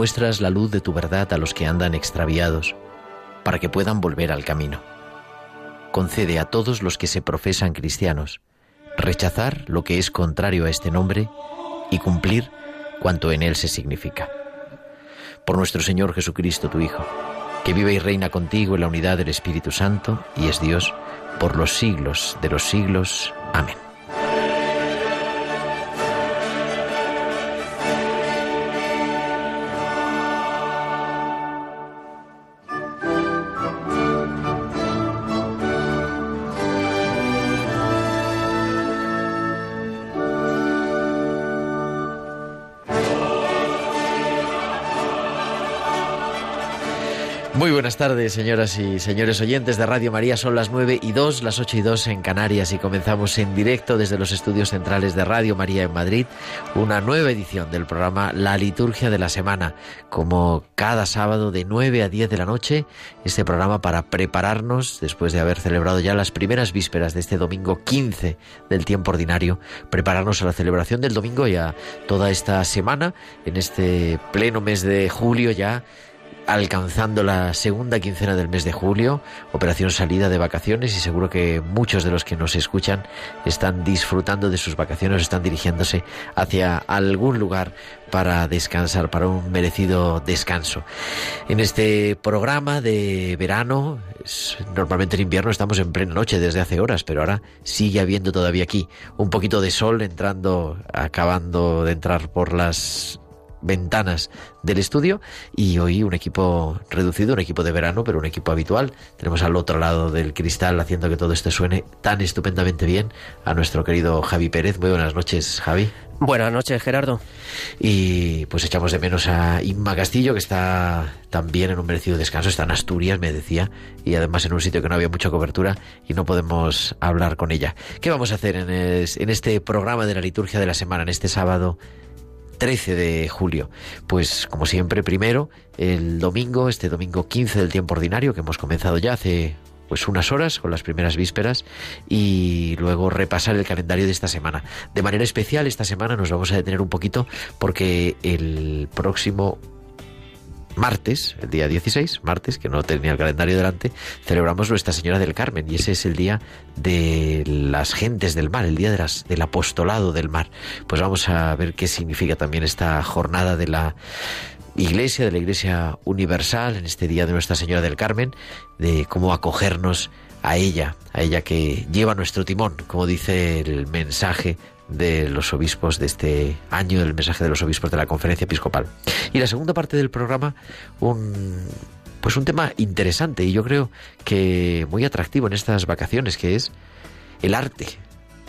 Muestras la luz de tu verdad a los que andan extraviados, para que puedan volver al camino. Concede a todos los que se profesan cristianos rechazar lo que es contrario a este nombre y cumplir cuanto en él se significa. Por nuestro Señor Jesucristo, tu Hijo, que vive y reina contigo en la unidad del Espíritu Santo y es Dios por los siglos de los siglos. Amén. Muy buenas tardes, señoras y señores oyentes de Radio María. Son las 9 y 2, las 8 y 2 en Canarias y comenzamos en directo desde los estudios centrales de Radio María en Madrid una nueva edición del programa La Liturgia de la Semana. Como cada sábado de 9 a 10 de la noche, este programa para prepararnos, después de haber celebrado ya las primeras vísperas de este domingo 15 del tiempo ordinario, prepararnos a la celebración del domingo y a toda esta semana, en este pleno mes de julio ya alcanzando la segunda quincena del mes de julio, operación salida de vacaciones y seguro que muchos de los que nos escuchan están disfrutando de sus vacaciones, están dirigiéndose hacia algún lugar para descansar, para un merecido descanso. En este programa de verano, normalmente en invierno estamos en plena noche desde hace horas, pero ahora sigue habiendo todavía aquí un poquito de sol entrando, acabando de entrar por las ventanas del estudio y hoy un equipo reducido, un equipo de verano, pero un equipo habitual. Tenemos al otro lado del cristal haciendo que todo esto suene tan estupendamente bien a nuestro querido Javi Pérez. Muy buenas noches, Javi. Buenas noches, Gerardo. Y pues echamos de menos a Inma Castillo, que está también en un merecido descanso, está en Asturias, me decía, y además en un sitio que no había mucha cobertura y no podemos hablar con ella. ¿Qué vamos a hacer en, en este programa de la liturgia de la semana, en este sábado 13 de julio. Pues como siempre, primero el domingo, este domingo 15 del tiempo ordinario que hemos comenzado ya hace pues unas horas con las primeras vísperas y luego repasar el calendario de esta semana. De manera especial esta semana nos vamos a detener un poquito porque el próximo martes, el día 16, martes, que no tenía el calendario delante, celebramos Nuestra Señora del Carmen y ese es el día de las gentes del mar, el día de las, del apostolado del mar. Pues vamos a ver qué significa también esta jornada de la Iglesia, de la Iglesia Universal, en este día de Nuestra Señora del Carmen, de cómo acogernos a ella, a ella que lleva nuestro timón, como dice el mensaje de los obispos de este año, el mensaje de los obispos de la conferencia episcopal. Y la segunda parte del programa, un pues un tema interesante y yo creo que muy atractivo en estas vacaciones, que es el arte.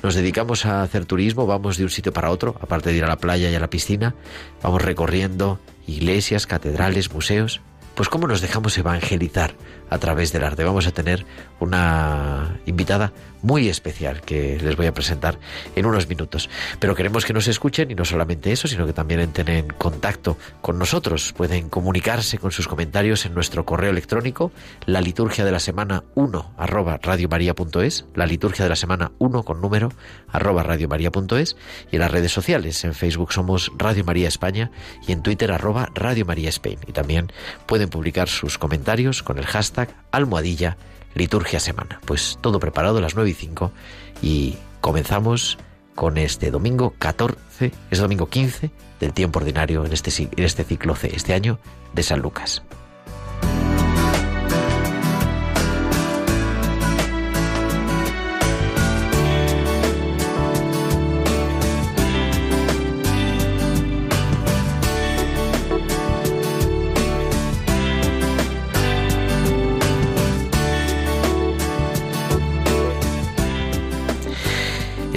Nos dedicamos a hacer turismo, vamos de un sitio para otro, aparte de ir a la playa y a la piscina, vamos recorriendo iglesias, catedrales, museos. Pues cómo nos dejamos evangelizar a través del arte. Vamos a tener una invitada muy especial que les voy a presentar en unos minutos. Pero queremos que nos escuchen y no solamente eso, sino que también entren en contacto con nosotros. Pueden comunicarse con sus comentarios en nuestro correo electrónico, la liturgia de la semana 1 arroba radiomaria.es, la liturgia de la semana 1 con número arroba radiomaria.es y en las redes sociales. En Facebook somos Radio María España y en Twitter arroba Radio María Spain. Y también pueden publicar sus comentarios con el hashtag almohadilla liturgia semana. Pues todo preparado a las 9 y 5 y comenzamos con este domingo 14, es domingo 15 del tiempo ordinario en este, en este ciclo C, este año de San Lucas.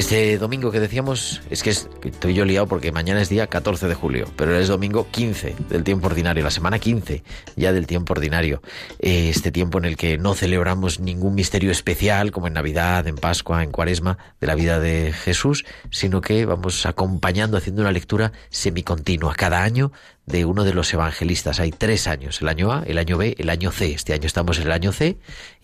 Este domingo que decíamos, es que estoy yo liado porque mañana es día 14 de julio, pero es domingo 15 del tiempo ordinario, la semana 15 ya del tiempo ordinario. Eh, este tiempo en el que no celebramos ningún misterio especial, como en Navidad, en Pascua, en Cuaresma, de la vida de Jesús, sino que vamos acompañando, haciendo una lectura semicontinua cada año de uno de los evangelistas. Hay tres años, el año A, el año B, el año C. Este año estamos en el año C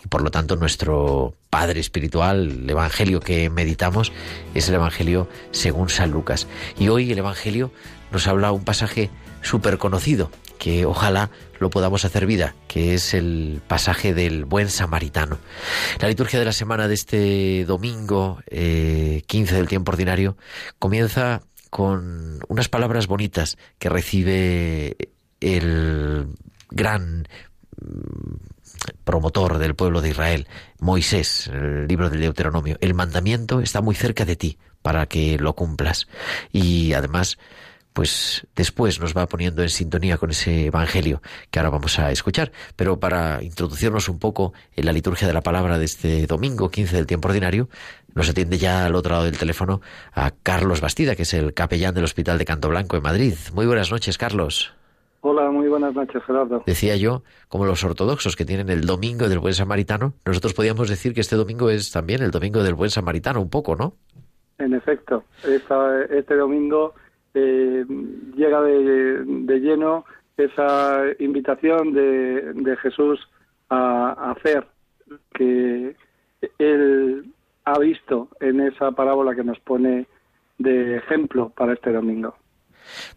y por lo tanto nuestro Padre espiritual, el Evangelio que meditamos, es el Evangelio según San Lucas. Y hoy el Evangelio nos habla un pasaje súper conocido, que ojalá lo podamos hacer vida, que es el pasaje del buen samaritano. La liturgia de la semana de este domingo eh, 15 del tiempo ordinario comienza con unas palabras bonitas que recibe el gran mm, promotor del pueblo de Israel, Moisés, el libro del Deuteronomio. El mandamiento está muy cerca de ti para que lo cumplas. Y además, pues después nos va poniendo en sintonía con ese Evangelio que ahora vamos a escuchar. Pero para introducirnos un poco en la liturgia de la palabra de este domingo 15 del tiempo ordinario, nos atiende ya al otro lado del teléfono a Carlos Bastida, que es el capellán del Hospital de Canto Blanco en Madrid. Muy buenas noches, Carlos. Hola, muy buenas noches, Gerardo. Decía yo, como los ortodoxos que tienen el domingo del buen samaritano, nosotros podíamos decir que este domingo es también el domingo del buen samaritano, un poco, ¿no? En efecto, este domingo eh, llega de, lleno esa invitación de, Jesús a, hacer que él ha visto en esa parábola que nos pone de ejemplo para este domingo.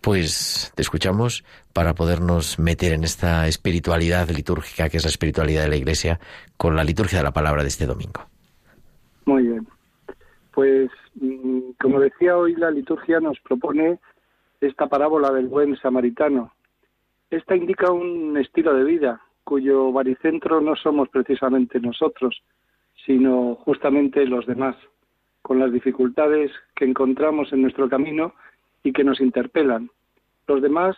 Pues te escuchamos para podernos meter en esta espiritualidad litúrgica que es la espiritualidad de la Iglesia con la liturgia de la palabra de este domingo. Muy bien. Pues mm, como decía hoy, la liturgia nos propone esta parábola del buen samaritano. Esta indica un estilo de vida cuyo baricentro no somos precisamente nosotros, sino justamente los demás, con las dificultades que encontramos en nuestro camino y que nos interpelan. Los demás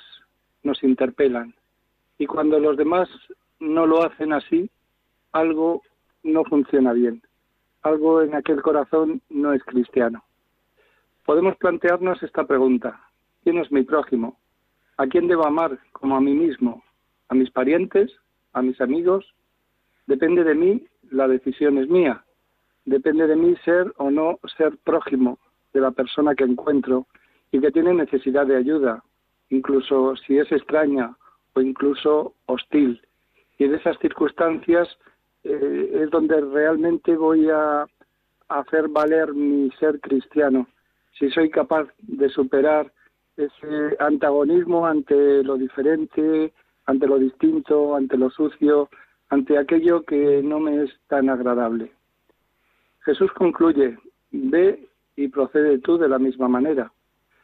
nos interpelan. Y cuando los demás no lo hacen así, algo no funciona bien. Algo en aquel corazón no es cristiano. Podemos plantearnos esta pregunta. ¿Quién es mi prójimo? ¿A quién debo amar como a mí mismo? ¿A mis parientes? ¿A mis amigos? Depende de mí, la decisión es mía. Depende de mí ser o no ser prójimo de la persona que encuentro y que tiene necesidad de ayuda, incluso si es extraña o incluso hostil. Y en esas circunstancias eh, es donde realmente voy a hacer valer mi ser cristiano si soy capaz de superar ese antagonismo ante lo diferente, ante lo distinto, ante lo sucio, ante aquello que no me es tan agradable. Jesús concluye, ve y procede tú de la misma manera.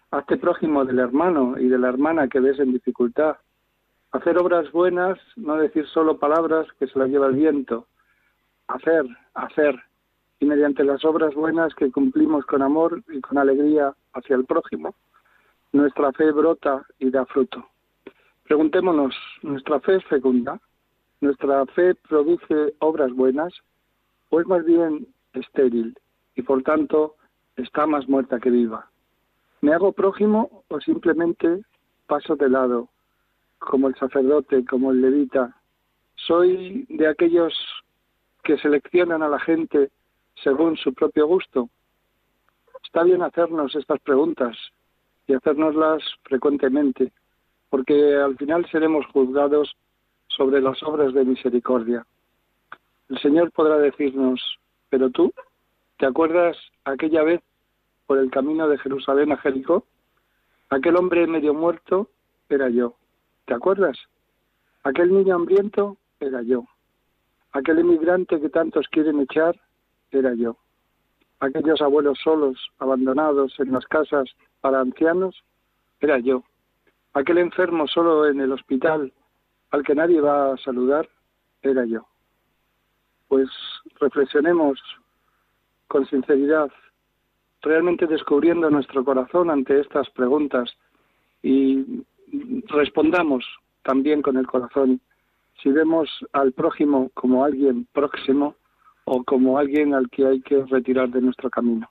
Hazte prójimo del hermano y de la hermana que ves en dificultad. Hacer obras buenas, no decir solo palabras que se las lleva el viento. Hacer, hacer, y mediante las obras buenas que cumplimos con amor y con alegría hacia el prójimo, nuestra fe brota y da fruto. Preguntémonos, ¿nuestra fe es fecunda? ¿Nuestra fe produce obras buenas? ¿O es más bien estéril y por tanto está más muerta que viva? ¿Me hago prójimo o simplemente paso de lado, como el sacerdote, como el levita? ¿Soy de aquellos que seleccionan a la gente según su propio gusto? Está bien hacernos estas preguntas y hacérnoslas frecuentemente, porque al final seremos juzgados sobre las obras de misericordia. El Señor podrá decirnos, pero tú, ¿te acuerdas aquella vez por el camino de Jerusalén a Jericó? Aquel hombre medio muerto era yo. ¿Te acuerdas? Aquel niño hambriento era yo. Aquel emigrante que tantos quieren echar era yo. Aquellos abuelos solos, abandonados en las casas para ancianos, era yo. Aquel enfermo solo en el hospital al que nadie va a saludar, era yo. Pues reflexionemos con sinceridad, realmente descubriendo nuestro corazón ante estas preguntas y respondamos también con el corazón si vemos al prójimo como alguien próximo o como alguien al que hay que retirar de nuestro camino.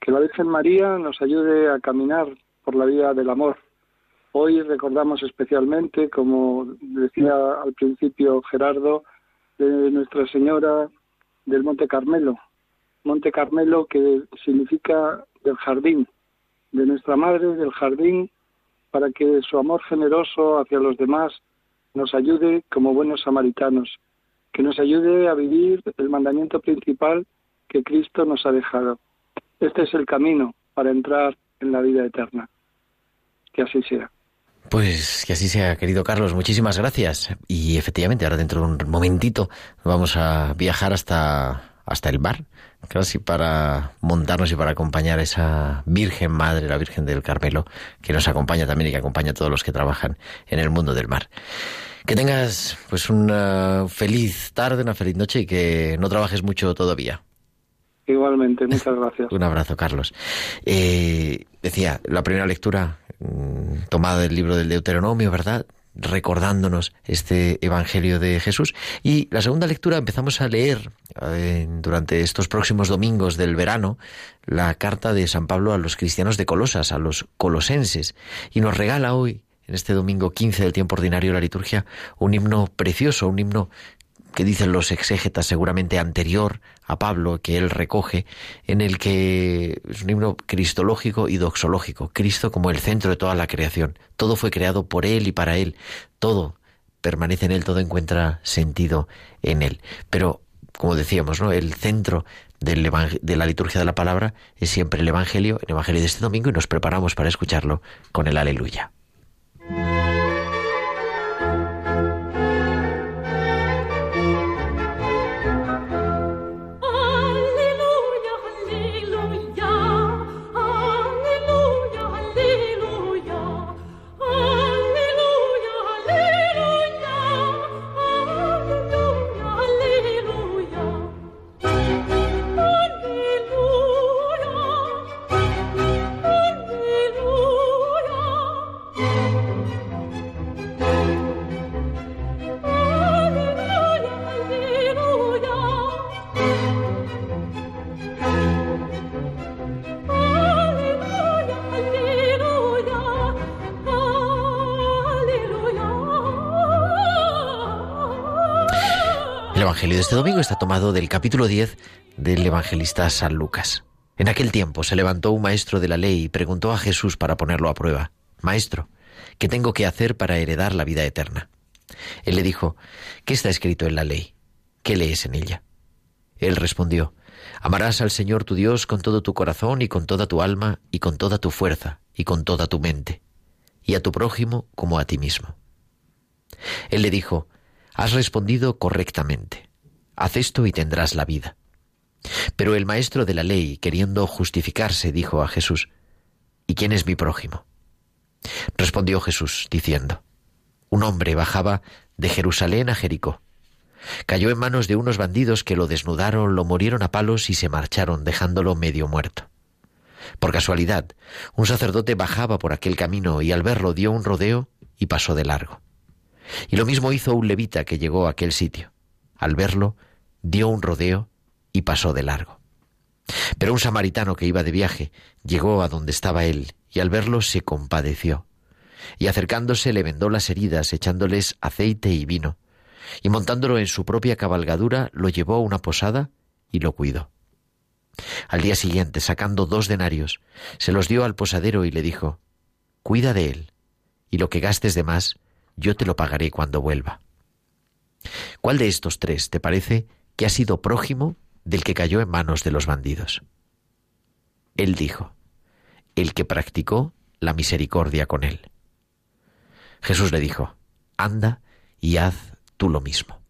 Que la Virgen María nos ayude a caminar por la vía del amor. Hoy recordamos especialmente, como decía al principio Gerardo, de Nuestra Señora del Monte Carmelo. Monte Carmelo que significa del jardín, de nuestra Madre del jardín, para que su amor generoso hacia los demás nos ayude como buenos samaritanos, que nos ayude a vivir el mandamiento principal que Cristo nos ha dejado. Este es el camino para entrar en la vida eterna. Que así sea. Pues que así sea, querido Carlos. Muchísimas gracias. Y efectivamente, ahora dentro de un momentito vamos a viajar hasta, hasta el bar, casi para montarnos y para acompañar a esa Virgen Madre, la Virgen del Carmelo, que nos acompaña también y que acompaña a todos los que trabajan en el mundo del mar. Que tengas pues una feliz tarde, una feliz noche y que no trabajes mucho todavía. Igualmente, muchas gracias. Un abrazo, Carlos. Eh, decía, la primera lectura mm, tomada del libro del Deuteronomio, ¿verdad? recordándonos este Evangelio de Jesús. Y la segunda lectura empezamos a leer eh, durante estos próximos domingos del verano la carta de San Pablo a los cristianos de Colosas, a los colosenses, y nos regala hoy, en este domingo 15 del tiempo ordinario, la liturgia, un himno precioso, un himno que dicen los exégetas seguramente anterior a Pablo, que él recoge, en el que es un himno cristológico y doxológico, Cristo como el centro de toda la creación. Todo fue creado por él y para él, todo permanece en él, todo encuentra sentido en él. Pero, como decíamos, ¿no? el centro de la liturgia de la palabra es siempre el Evangelio, el Evangelio de este domingo, y nos preparamos para escucharlo con el aleluya. Evangelio de este domingo está tomado del capítulo 10 del evangelista San Lucas. En aquel tiempo se levantó un maestro de la ley y preguntó a Jesús para ponerlo a prueba, Maestro, ¿qué tengo que hacer para heredar la vida eterna? Él le dijo, ¿qué está escrito en la ley? ¿Qué lees en ella? Él respondió, Amarás al Señor tu Dios con todo tu corazón y con toda tu alma y con toda tu fuerza y con toda tu mente, y a tu prójimo como a ti mismo. Él le dijo, Has respondido correctamente haz esto y tendrás la vida. Pero el maestro de la ley, queriendo justificarse, dijo a Jesús, ¿Y quién es mi prójimo? Respondió Jesús, diciendo, Un hombre bajaba de Jerusalén a Jericó. Cayó en manos de unos bandidos que lo desnudaron, lo murieron a palos y se marcharon, dejándolo medio muerto. Por casualidad, un sacerdote bajaba por aquel camino y al verlo dio un rodeo y pasó de largo. Y lo mismo hizo un levita que llegó a aquel sitio. Al verlo, dio un rodeo y pasó de largo. Pero un samaritano que iba de viaje llegó a donde estaba él y al verlo se compadeció. Y acercándose le vendó las heridas, echándoles aceite y vino, y montándolo en su propia cabalgadura, lo llevó a una posada y lo cuidó. Al día siguiente, sacando dos denarios, se los dio al posadero y le dijo, Cuida de él, y lo que gastes de más, yo te lo pagaré cuando vuelva. ¿Cuál de estos tres te parece que ha sido prójimo del que cayó en manos de los bandidos. Él dijo, el que practicó la misericordia con él. Jesús le dijo, anda y haz tú lo mismo.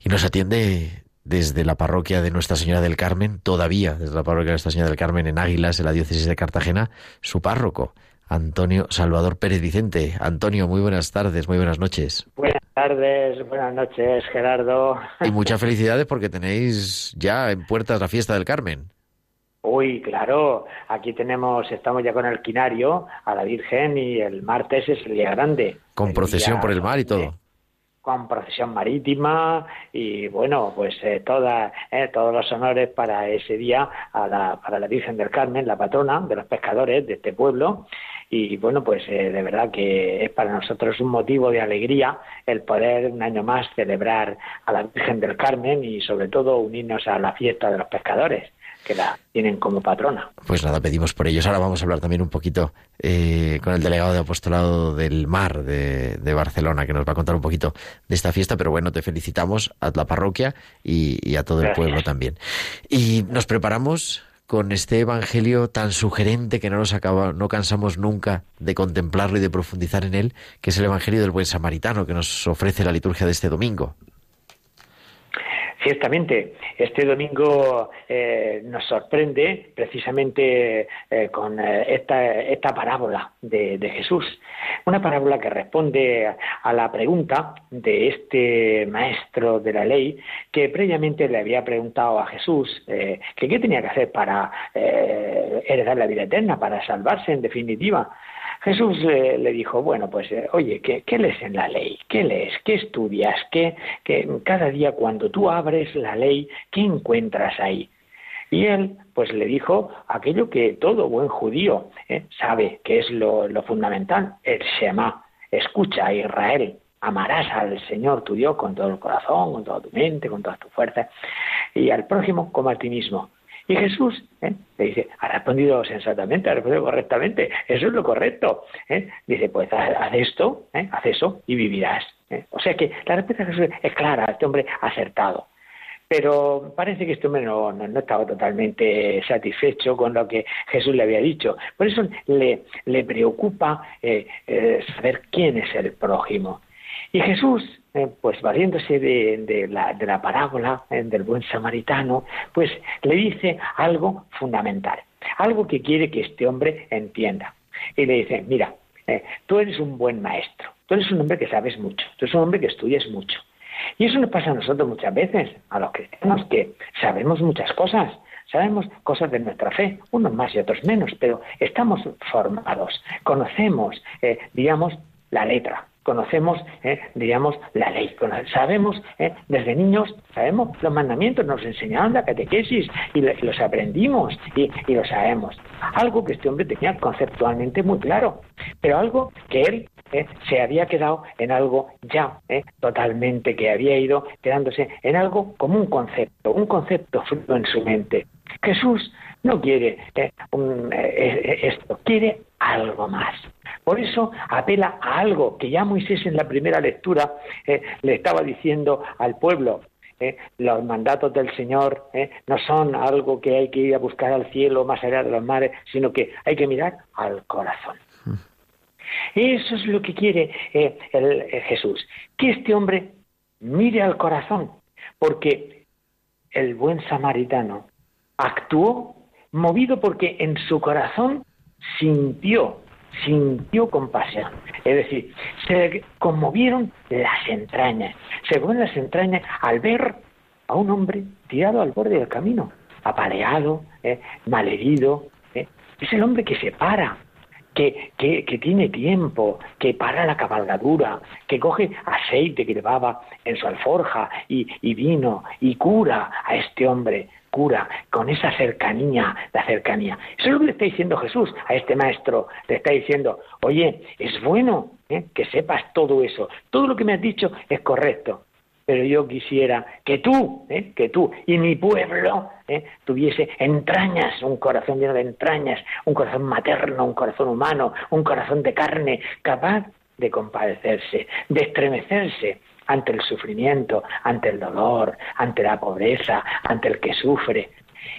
Y nos atiende desde la parroquia de Nuestra Señora del Carmen, todavía desde la parroquia de Nuestra Señora del Carmen en Águilas, en la diócesis de Cartagena, su párroco, Antonio Salvador Pérez Vicente. Antonio, muy buenas tardes, muy buenas noches. Buenas tardes, buenas noches, Gerardo. Y muchas felicidades porque tenéis ya en puertas la fiesta del Carmen. Uy, claro, aquí tenemos, estamos ya con el quinario a la Virgen y el martes es el día grande. Con procesión por el mar y todo. con procesión marítima y bueno, pues eh, toda, eh, todos los honores para ese día a la, para la Virgen del Carmen, la patrona de los pescadores de este pueblo. Y bueno, pues eh, de verdad que es para nosotros un motivo de alegría el poder un año más celebrar a la Virgen del Carmen y sobre todo unirnos a la fiesta de los pescadores que la tienen como patrona. Pues nada, pedimos por ellos. Ahora vamos a hablar también un poquito eh, con el delegado de apostolado del mar de, Barcelona, que nos va a contar un poquito de esta fiesta, pero bueno, te felicitamos a la parroquia y, a todo el pueblo también. Y nos preparamos con este evangelio tan sugerente que no nos acaba, no cansamos nunca de contemplarlo y de profundizar en él, que es el evangelio del buen samaritano que nos ofrece la liturgia de este domingo. Ciertamente, este domingo eh, nos sorprende precisamente eh, con eh, esta, parábola de, Jesús, una parábola que responde a la pregunta de este maestro de la ley que previamente le había preguntado a Jesús que qué tenía que hacer para heredar la vida eterna, para salvarse en definitiva. Jesús le dijo, bueno, pues eh, oye, ¿qué, lees en la ley? ¿Qué lees? ¿Qué estudias? ¿Qué, cada día cuando tú abres la ley, ¿qué encuentras ahí? Y él, pues le dijo aquello que todo buen judío eh, sabe que es lo, fundamental, el Shema. Escucha, Israel, amarás al Señor tu Dios con todo el corazón, con toda tu mente, con todas tus fuerzas, y al prójimo como a ti mismo. Y Jesús ¿eh? le dice, ha respondido sensatamente, ha respondido correctamente, eso es lo correcto. ¿eh? Dice, pues haz, esto, ¿eh? haz eso y vivirás. O sea que la respuesta de Jesús es clara, este hombre acertado. Pero parece que este hombre no, no, estaba totalmente satisfecho con lo que Jesús le había dicho. Por eso le, le preocupa saber quién es el prójimo. Y Jesús eh, pues valiéndose de, la, parábola eh, del buen samaritano, pues le dice algo fundamental, algo que quiere que este hombre entienda. Y le dice, mira, eh, tú eres un buen maestro, tú eres un hombre que sabes mucho, tú eres un hombre que estudias mucho. Y eso nos pasa a nosotros muchas veces, a los cristianos, que sabemos muchas cosas, sabemos cosas de nuestra fe, unos más y otros menos, pero estamos formados, conocemos, digamos, la letra, conocemos, eh, digamos, la ley. Sabemos, eh, desde niños, sabemos los mandamientos, nos enseñaron la catequesis y, los aprendimos y, y, lo sabemos. Algo que este hombre tenía conceptualmente muy claro, pero algo que él eh, se había quedado en algo ya totalmente, que había ido quedándose en algo como un concepto, un concepto fruto en su mente. Jesús no quiere esto, quiere algo más. Por eso apela a algo que ya Moisés en la primera lectura eh, le estaba diciendo al pueblo. Eh, los mandatos del Señor eh, no son algo que hay que ir a buscar al cielo más allá de los mares, sino que hay que mirar al corazón. Eso es lo que quiere Jesús, que este hombre mire al corazón, porque el buen samaritano actuó movido porque en su corazón sintió sintió compasión. Es decir, se conmovieron las entrañas, se conmovieron las entrañas al ver a un hombre tirado al borde del camino, apaleado, eh, malherido. Eh. Es el hombre que se para, que, que, que, tiene tiempo, que para la cabalgadura, que coge aceite que llevaba en su alforja y, y vino y cura a este hombre con esa cercanía, la cercanía. Eso es lo que le está diciendo Jesús a este maestro. Le está diciendo, oye, es bueno ¿eh? que sepas todo eso. Todo lo que me has dicho es correcto. Pero yo quisiera que tú, ¿eh? que tú y mi pueblo ¿eh? tuviese entrañas, un corazón lleno de entrañas, un corazón materno, un corazón humano, un corazón de carne, capaz de compadecerse, de estremecerse ante el sufrimiento, ante el dolor, ante la pobreza, ante el que sufre.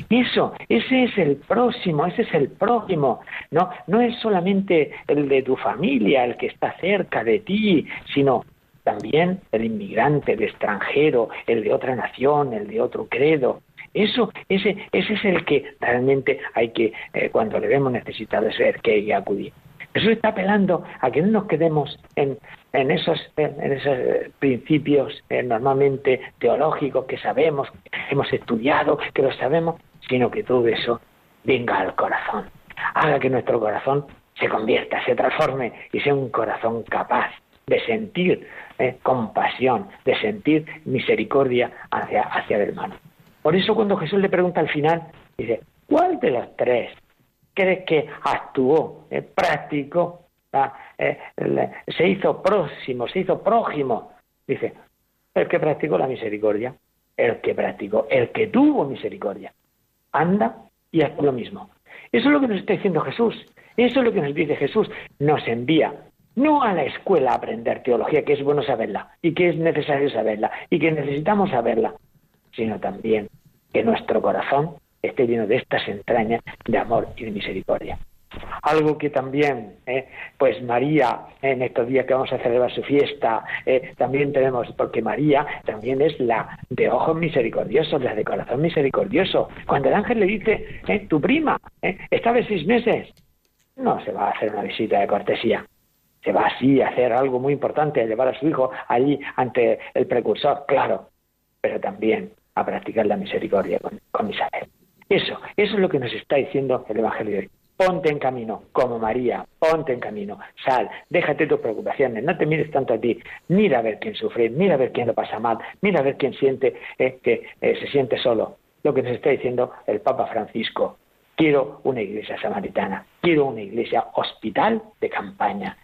Eso, ese es el próximo, ese es el prójimo. No, no es solamente el de tu familia, el que está cerca de ti, sino también el inmigrante, el extranjero, el de otra nación, el de otro credo. Eso, ese, ese es el que realmente hay que, eh, cuando le vemos necesitado, ser que hay que acudir. Eso está apelando a que no nos quedemos en, en, esos, en esos principios eh, normalmente teológicos que sabemos, que hemos estudiado, que lo sabemos, sino que todo eso venga al corazón, haga que nuestro corazón se convierta, se transforme y sea un corazón capaz de sentir eh, compasión, de sentir misericordia hacia, hacia el hermano. Por eso cuando Jesús le pregunta al final, dice, ¿cuál de los tres crees que actuó, eh, practicó, eh, se hizo próximo, se hizo prójimo? Dice, el que practicó la misericordia, el que practicó, el que tuvo misericordia. Anda y haz lo mismo. Eso es lo que nos está diciendo Jesús. Eso es lo que nos dice Jesús. Nos envía no a la escuela a aprender teología, que es bueno saberla y que es necesario saberla y que necesitamos saberla, sino también que nuestro corazón esté lleno de estas entrañas de amor y de misericordia. Algo que también, eh, pues María, en estos días que vamos a celebrar su fiesta, eh, también tenemos, porque María también es la de ojos misericordiosos, la de corazón misericordioso. Cuando el ángel le dice, eh, tu prima, está de seis meses, no se va a hacer una visita de cortesía, se va así a hacer algo muy importante, a llevar a su hijo allí ante el precursor, claro, pero también a practicar la misericordia con, con Isabel. Eso, eso es lo que nos está diciendo el Evangelio de hoy. Ponte en camino, como María, ponte en camino, sal, déjate tus preocupaciones, no te mires tanto a ti, mira a ver quién sufre, mira a ver quién lo pasa mal, mira a ver quién siente eh, que se siente solo. Lo que nos está diciendo el Papa Francisco. Quiero una iglesia samaritana, quiero una iglesia hospital de campaña,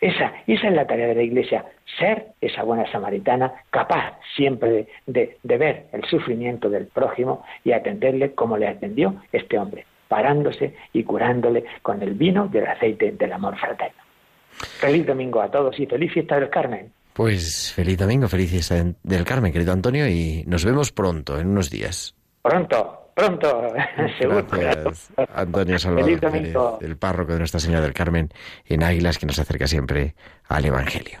esa, esa es la tarea de la Iglesia, ser esa buena samaritana, capaz siempre de, ver el sufrimiento del prójimo y atenderle como le atendió este hombre, parándose y curándole con el vino y el aceite del amor fraterno. Feliz domingo a todos y feliz fiesta del Carmen. Pues feliz domingo, feliz fiesta del Carmen, querido Antonio, y nos vemos pronto, en unos días. Pronto, pronto, seguro. Gracias, Antonio Salvador, el párroco de Nuestra Señora del Carmen en Águilas, que nos acerca siempre al Evangelio.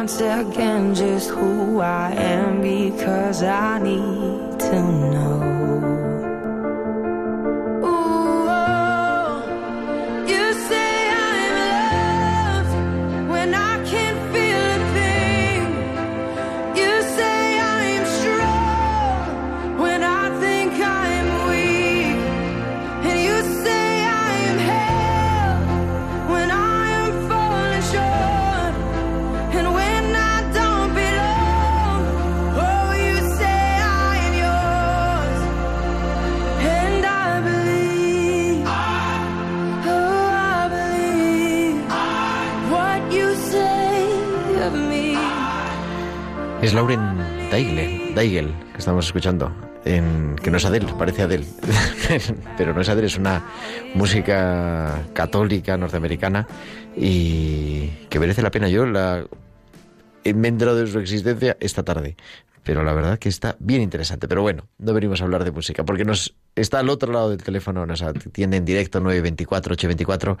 once again just who I am because I need to know. Lauren Daigle, Daigel, que estamos escuchando, en, que no es Adele, parece Adele, pero no es Adele, es una música católica norteamericana y que merece la pena. Yo la he entrado de su existencia esta tarde, pero la verdad que está bien interesante. Pero bueno, no venimos a hablar de música, porque nos está al otro lado del teléfono, nos atiende en directo 924-824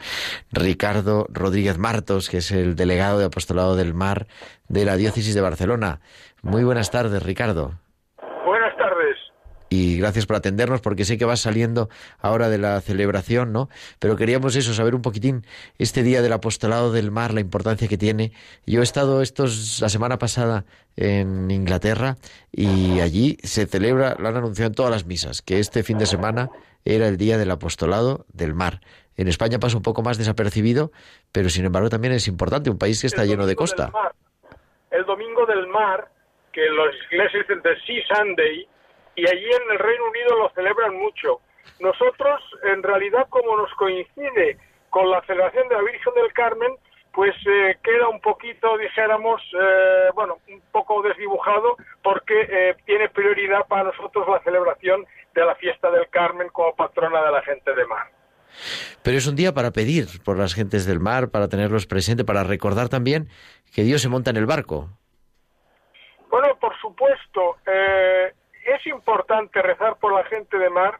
Ricardo Rodríguez Martos, que es el delegado de Apostolado del Mar de la Diócesis de Barcelona. Muy buenas tardes, Ricardo. Y gracias por atendernos, porque sé que vas saliendo ahora de la celebración, ¿no? Pero queríamos eso, saber un poquitín este día del apostolado del mar, la importancia que tiene. Yo he estado estos la semana pasada en Inglaterra y allí se celebra, lo han anunciado en todas las misas, que este fin de semana era el día del apostolado del mar. En España pasa un poco más desapercibido, pero sin embargo también es importante, un país que está lleno de costa. El domingo del mar, que los ingleses dicen The Sea Sunday, y allí en el Reino Unido lo celebran mucho. Nosotros, en realidad, como nos coincide con la celebración de la Virgen del Carmen, pues eh, queda un poquito, dijéramos, eh, bueno, un poco desdibujado porque eh, tiene prioridad para nosotros la celebración de la fiesta del Carmen como patrona de la gente de mar. Pero es un día para pedir por las gentes del mar, para tenerlos presentes, para recordar también que Dios se monta en el barco. Bueno, por supuesto, es importante rezar por la gente de mar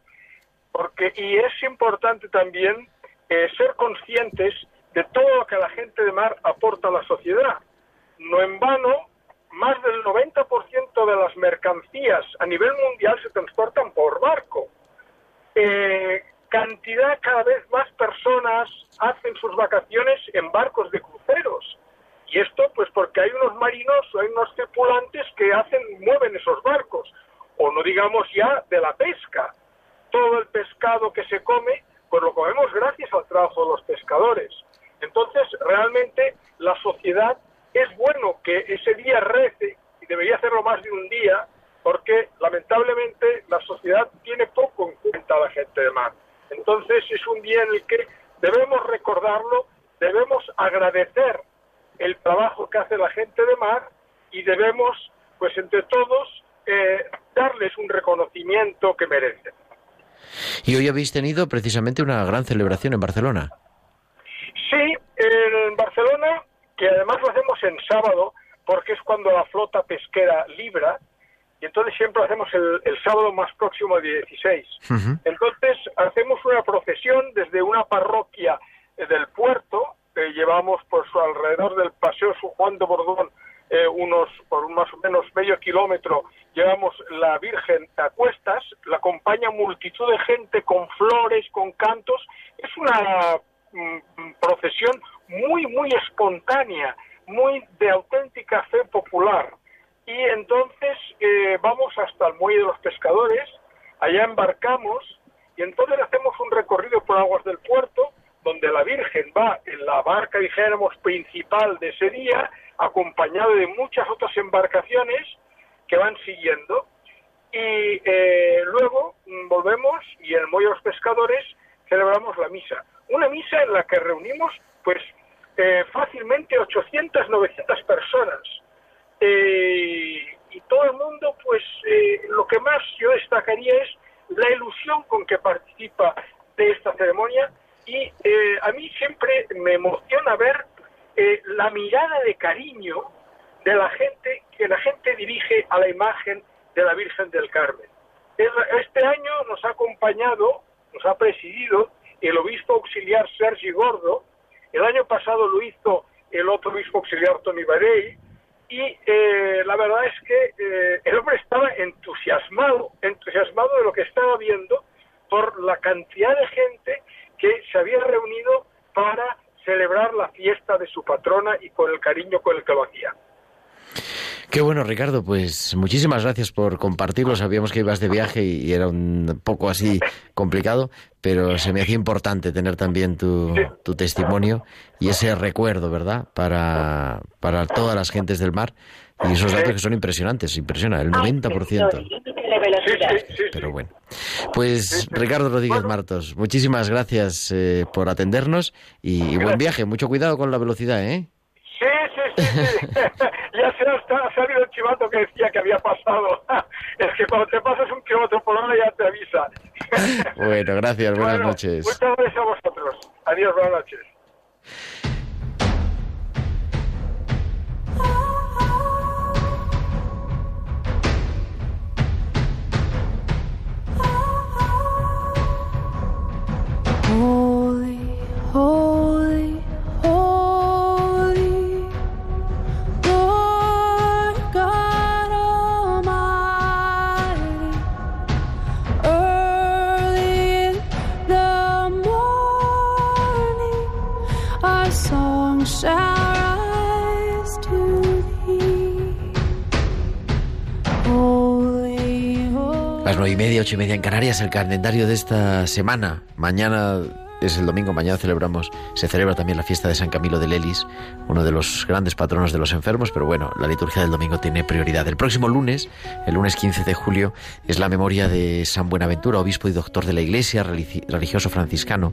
porque y es importante también ser conscientes de todo lo que la gente de mar aporta a la sociedad. No en vano, más del 90% de las mercancías a nivel mundial se transportan por barco. Eh, cantidad, cada vez más personas hacen sus vacaciones en barcos de cruceros. Y esto, pues porque hay unos marinos, hay unos tripulantes que hacen, mueven esos barcos. O no digamos ya de la pesca. Todo el pescado que se come, pues lo comemos gracias al trabajo de los pescadores. Entonces, realmente la sociedad es bueno que ese día rece y debería hacerlo más de un día porque lamentablemente la sociedad tiene poco en cuenta a la gente de mar. Entonces es un día en el que debemos recordarlo, debemos agradecer el trabajo que hace la gente de mar y debemos, pues entre todos, eh, darles un reconocimiento que merecen. Y hoy habéis tenido precisamente una gran celebración en Barcelona. Sí, en Barcelona, que además lo hacemos en sábado, porque es cuando la flota pesquera libra, y entonces siempre lo hacemos el, sábado más próximo al 16. Entonces hacemos una procesión desde una parroquia eh, del puerto, que llevamos por su alrededor del Paseo Juan de Bordón, eh, unos por más o menos medio kilómetro, llevamos la Virgen a cuestas, la acompaña multitud de gente con flores, con cantos, es una Mm, procesión muy, muy espontánea, muy de auténtica fe popular. Y entonces eh, vamos hasta el muelle de los pescadores, allá embarcamos y entonces hacemos un recorrido por aguas del puerto, donde la Virgen va en la barca, dijéramos, principal de ese día, acompañada de muchas otras embarcaciones que van siguiendo. Y eh, luego mm, volvemos y en el muelle de los pescadores celebramos la misa. Una misa en la que reunimos, pues, eh, fácilmente 800, 900 personas. Eh, y todo el mundo, pues, eh, lo que más yo destacaría es la ilusión con que participa de esta ceremonia y a mí siempre me emociona ver la mirada de cariño de la gente que la gente dirige a la imagen de la Virgen del Carmen. Este año nos ha acompañado, nos ha presidido el obispo auxiliar Sergi Gordo, el año pasado lo hizo el otro obispo auxiliar Tony Barey, y eh, la verdad es que eh, el hombre estaba entusiasmado, entusiasmado de lo que estaba viendo por la cantidad de gente que se había reunido para celebrar la fiesta de su patrona y por el cariño con el que lo hacía. Qué bueno, Ricardo. Pues muchísimas gracias por compartirlo. Sabíamos que ibas de viaje y era un poco así complicado, pero se me hacía importante tener también tu, tu testimonio y ese recuerdo, ¿verdad? Para, para todas las gentes del mar. Y esos datos que son impresionantes, impresiona, el 90%. Pero bueno. Pues Ricardo Rodríguez Martos, muchísimas gracias eh, por atendernos y, y buen viaje. Mucho cuidado con la velocidad, ¿eh? Sí, sí, sí, ya se ha, salido el chivato que decía que había pasado. es que cuando te pasas un kilómetro por hora ya te avisa. bueno, gracias, buenas noches. Muchas gracias a vosotros. Adiós, buenas noches. Las nueve y media, ocho y media en Canarias, el calendario de esta semana. Mañana es el domingo, mañana celebramos, se celebra también la fiesta de San Camilo de Lelis, uno de los grandes patronos de los enfermos, pero bueno, la liturgia del domingo tiene prioridad. El próximo lunes, el lunes 15 de julio, es la memoria de San Buenaventura, obispo y doctor de la Iglesia, religioso franciscano,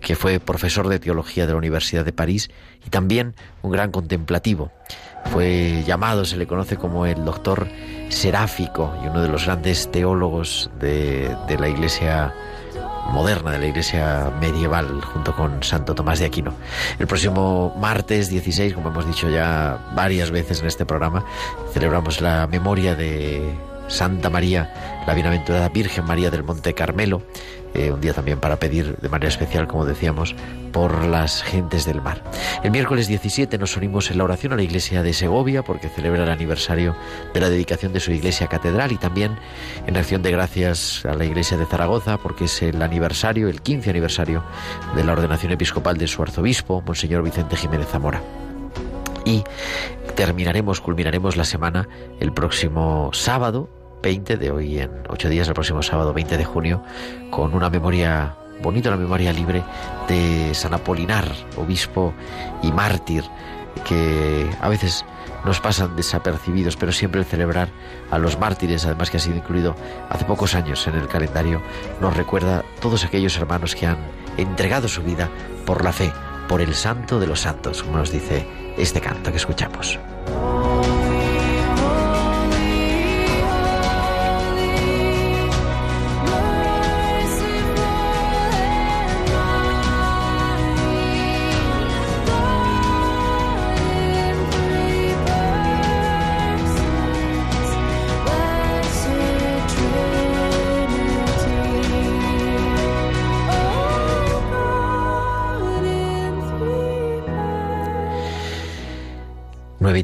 que fue profesor de teología de la Universidad de París y también un gran contemplativo. Fue llamado, se le conoce como el doctor seráfico y uno de los grandes teólogos de, la Iglesia moderna de la iglesia medieval junto con Santo Tomás de Aquino. El próximo martes 16, como hemos dicho ya varias veces en este programa, celebramos la memoria de Santa María, la bienaventurada Virgen María del Monte Carmelo, eh, un día también para pedir de manera especial, como decíamos, por las gentes del mar. El miércoles 17 nos unimos en la oración a la iglesia de Segovia porque celebra el aniversario de la dedicación de su iglesia catedral y también en acción de gracias a la iglesia de Zaragoza porque es el aniversario, el 15 aniversario de la ordenación episcopal de su arzobispo, Monseñor Vicente Jiménez Zamora. Y terminaremos, culminaremos la semana el próximo sábado, 20 de hoy en ocho días, el próximo sábado 20 de junio, con una memoria bonita, la memoria libre de San Apolinar, obispo y mártir, que a veces nos pasan desapercibidos, pero siempre el celebrar a los mártires, además que ha sido incluido hace pocos años en el calendario, nos recuerda todos aquellos hermanos que han entregado su vida por la fe, por el santo de los santos, como nos dice este canto que escuchamos.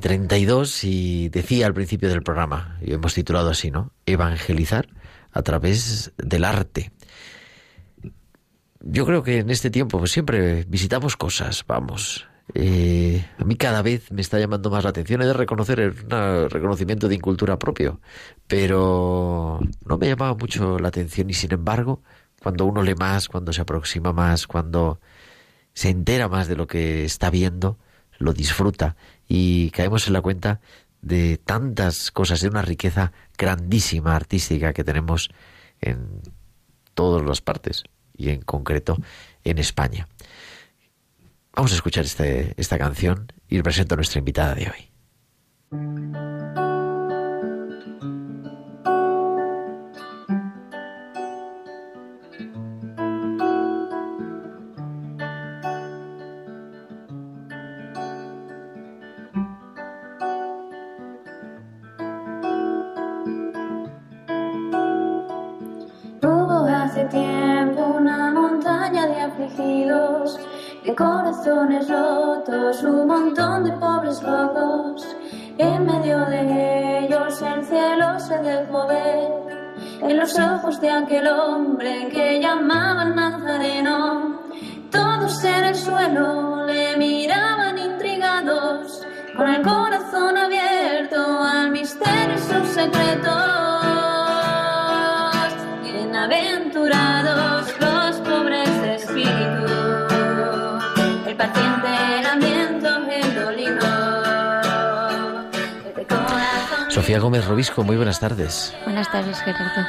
32 y decía al principio del programa, y hemos titulado así, ¿no? Evangelizar a través del arte. Yo creo que en este tiempo pues siempre visitamos cosas, vamos. Eh, a mí cada vez me está llamando más la atención, he de reconocer un reconocimiento de incultura propio, pero no me llamaba mucho la atención y sin embargo, cuando uno lee más, cuando se aproxima más, cuando se entera más de lo que está viendo, lo disfruta y caemos en la cuenta de tantas cosas, de una riqueza grandísima artística que tenemos en todas las partes y en concreto en España. Vamos a escuchar este, esta canción y presento a nuestra invitada de hoy. Los ojos de aquel hombre que llamaban Nazareno. Sofía Gómez Robisco, muy buenas tardes. Buenas tardes, Gerardo.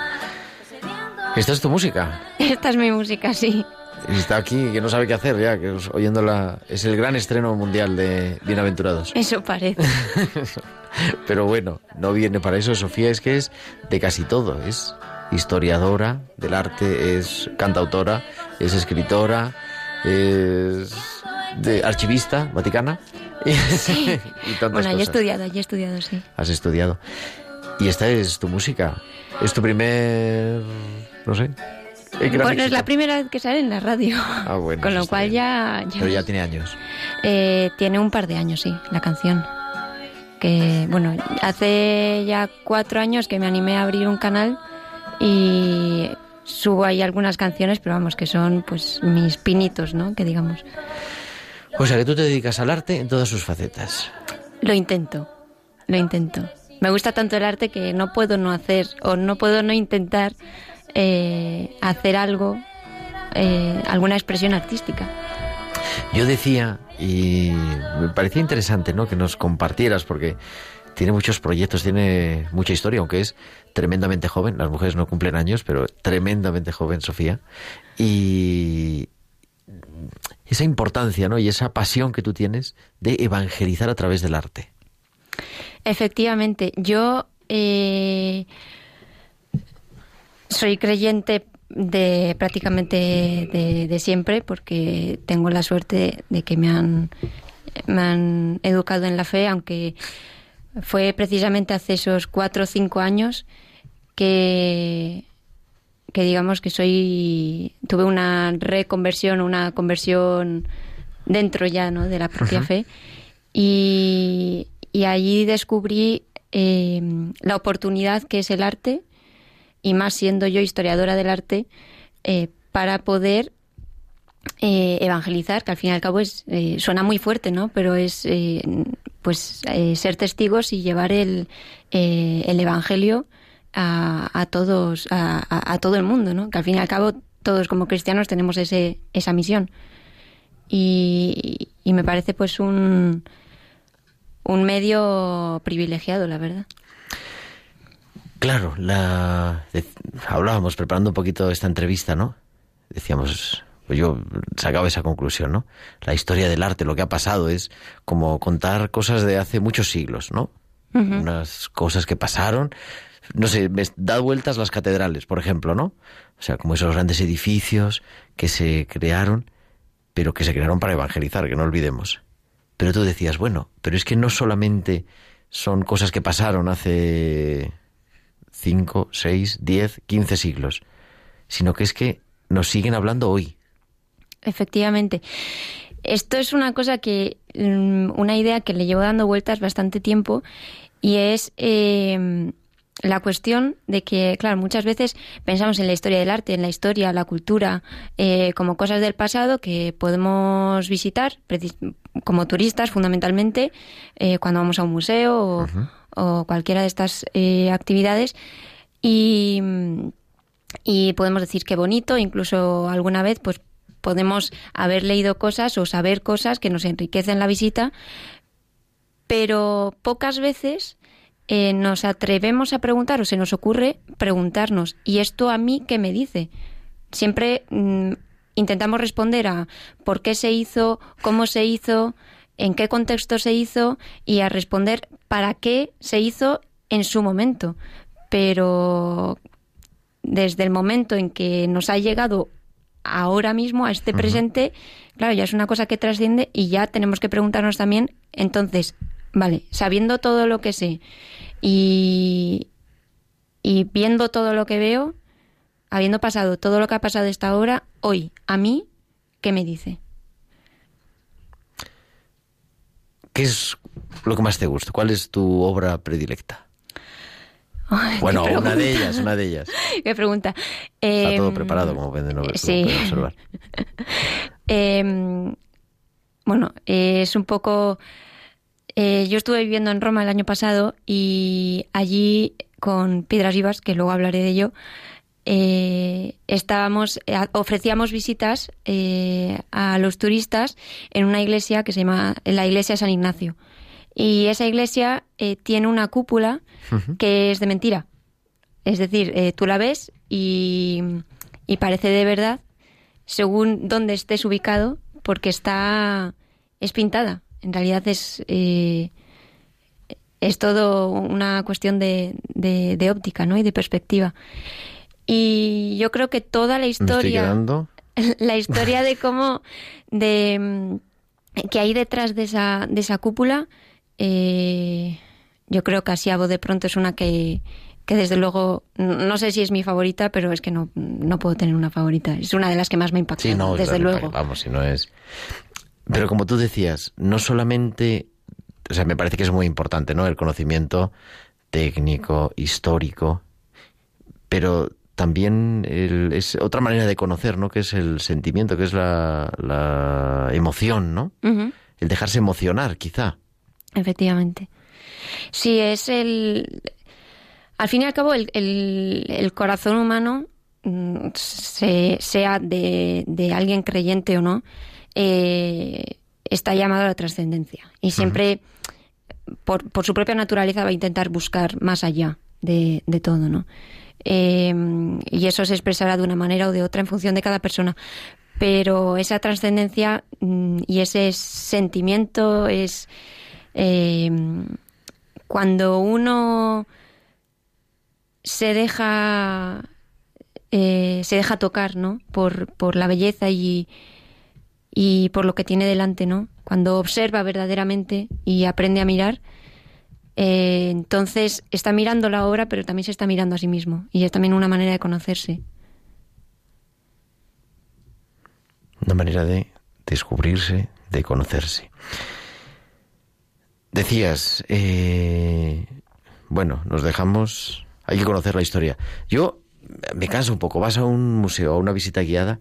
¿Esta es tu música? Esta es mi música, sí. Está aquí, que no sabe qué hacer ya, que oyéndola. Es el gran estreno mundial de Bienaventurados. Eso parece. Pero bueno, no viene para eso. Sofía es que es de casi todo. Es historiadora del arte, es cantautora, es escritora, es de archivista vaticana. Sí. bueno, yo he estudiado, yo he estudiado, sí. Has estudiado. Y esta es tu música. Es tu primer. No sé. Bueno, es la primera vez que sale en la radio. Ah, bueno. Con lo cual ya, Pero ya tiene años. Eh, tiene un par de años, sí, la canción. Que, bueno, hace ya cuatro años que me animé a abrir un canal y subo ahí algunas canciones, pero vamos, que son pues mis pinitos, ¿no? Que digamos. O sea, que tú te dedicas al arte en todas sus facetas. Lo intento, lo intento. Me gusta tanto el arte que no puedo no hacer o no puedo no intentar eh, hacer algo eh, alguna expresión artística. Yo decía, y me parecía interesante, ¿no? Que nos compartieras, porque tiene muchos proyectos, tiene mucha historia, aunque es tremendamente joven. Las mujeres no cumplen años, pero tremendamente joven, Sofía. Y esa importancia, ¿no? Y esa pasión que tú tienes de evangelizar a través del arte. Efectivamente, yo eh, soy creyente de prácticamente de, siempre porque tengo la suerte de que me han me han educado en la fe aunque fue precisamente hace esos cuatro o cinco años que que digamos que soy tuve una reconversión una conversión dentro ya no de la propia fe. Y, y allí descubrí eh, la oportunidad que es el arte y más siendo yo historiadora del arte, eh, para poder eh, evangelizar, que al fin y al cabo es, eh, suena muy fuerte, ¿no? Pero es pues ser testigos y llevar el, el evangelio a, todos, a, todo el mundo, ¿no? Que al fin y al cabo todos como cristianos tenemos ese, esa misión. Y, y me parece pues un, un medio privilegiado, la verdad. Claro, la hablábamos preparando un poquito esta entrevista, ¿no? Decíamos, pues yo sacaba esa conclusión, ¿no? La historia del arte, lo que ha pasado es como contar cosas de hace muchos siglos, ¿no? Unas cosas que pasaron, no sé, da vueltas las catedrales, por ejemplo, ¿no? O sea, como esos grandes edificios que se crearon, pero que se crearon para evangelizar, que no olvidemos. Pero tú decías, bueno, pero es que no solamente son cosas que pasaron hace 5, 6, 10, 15 siglos, sino que es que nos siguen hablando hoy. Efectivamente. Esto es una cosa que, mm, una idea que le llevo dando vueltas bastante tiempo y es eh, la cuestión de que, claro, muchas veces pensamos en la historia del arte, en la historia, la cultura, eh, como cosas del pasado que podemos visitar como turistas fundamentalmente eh, cuando vamos a un museo o, o cualquiera de estas eh, actividades. Y, y podemos decir qué bonito, incluso alguna vez pues podemos haber leído cosas o saber cosas que nos enriquecen la visita, pero pocas veces eh, nos atrevemos a preguntar o se nos ocurre preguntarnos, ¿y esto a mí qué me dice? Siempre mm, intentamos responder a por qué se hizo, cómo se hizo, en qué contexto se hizo y a responder para qué se hizo en su momento. Pero desde el momento en que nos ha llegado ahora mismo a este presente, claro, ya es una cosa que trasciende y ya tenemos que preguntarnos también, entonces, vale, sabiendo todo lo que sé y, y viendo todo lo que veo, habiendo pasado todo lo que ha pasado esta hora, hoy, a mí, ¿qué me dice? ¿Qué es lo que más te gusta? ¿Cuál es tu obra predilecta? bueno, una de ellas, una de ellas. ¿Qué pregunta? Está todo em, preparado, como pueden, sí. observar. Em, bueno, es un poco... Eh, yo estuve viviendo en Roma el año pasado y allí con Piedras Vivas, que luego hablaré de ello, eh, estábamos, eh, ofrecíamos visitas eh, a los turistas en una iglesia que se llama la iglesia San Ignacio. Y esa iglesia tiene una cúpula que es de mentira. Es decir, tú la ves y, y, parece de verdad según dónde estés ubicado porque está es pintada. En realidad es es todo una cuestión de, de, de óptica, ¿no? Y de perspectiva. Y yo creo que toda la historia, la historia de cómo, de mm, que hay detrás de esa, de esa cúpula, eh, yo creo que Asiabo de pronto es una que, que desde luego, no sé si es mi favorita, pero es que no, no puedo tener una favorita. Es una de las que más me impacta, sí, no, desde luego. Vamos, si no es... Pero como tú decías, no solamente, o sea, me parece que es muy importante, ¿no? El conocimiento técnico, histórico, pero también es otra manera de conocer, ¿no? Que es el sentimiento, que es la, emoción, ¿no? El dejarse emocionar, quizá. Efectivamente. Sí, es el... Al fin y al cabo, el, el, corazón humano mm, se- sea de, de alguien creyente o no, eh, está llamado a la trascendencia. Y siempre, por, por su propia naturaleza, va a intentar buscar más allá de, de todo, ¿no? Eh, y eso se expresará de una manera o de otra en función de cada persona. Pero esa trascendencia mm, y ese sentimiento es eh, cuando uno se deja eh, se deja tocar, ¿no? Por, por la belleza y, y por lo que tiene delante, ¿no? Cuando observa verdaderamente y aprende a mirar, eh, entonces está mirando la obra, pero también se está mirando a sí mismo. Y es también una manera de conocerse. Una manera de descubrirse, de conocerse. Decías, eh, bueno, nos dejamos, hay que conocer la historia. Yo me canso un poco, vas a un museo, a una visita guiada,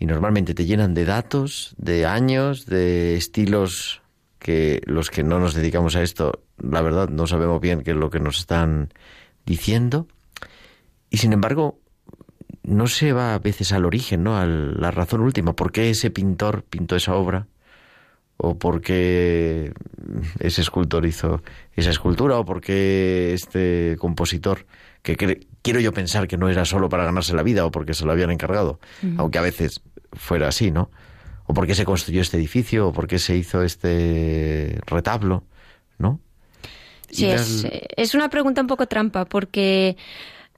y normalmente te llenan de datos, de años, de estilos que los que no nos dedicamos a esto, la verdad, no sabemos bien qué es lo que nos están diciendo. Y sin embargo, no se va a veces al origen, ¿no? A la razón última. ¿Por qué ese pintor pintó esa obra? ¿O por qué ese escultor hizo esa escultura? ¿O por qué este compositor, que quiero yo pensar que no era solo para ganarse la vida o porque se lo habían encargado, aunque a veces fuera así, ¿no? ¿O por qué se construyó este edificio? ¿O por qué se hizo este retablo? ¿No? Sí, es, es una pregunta un poco trampa porque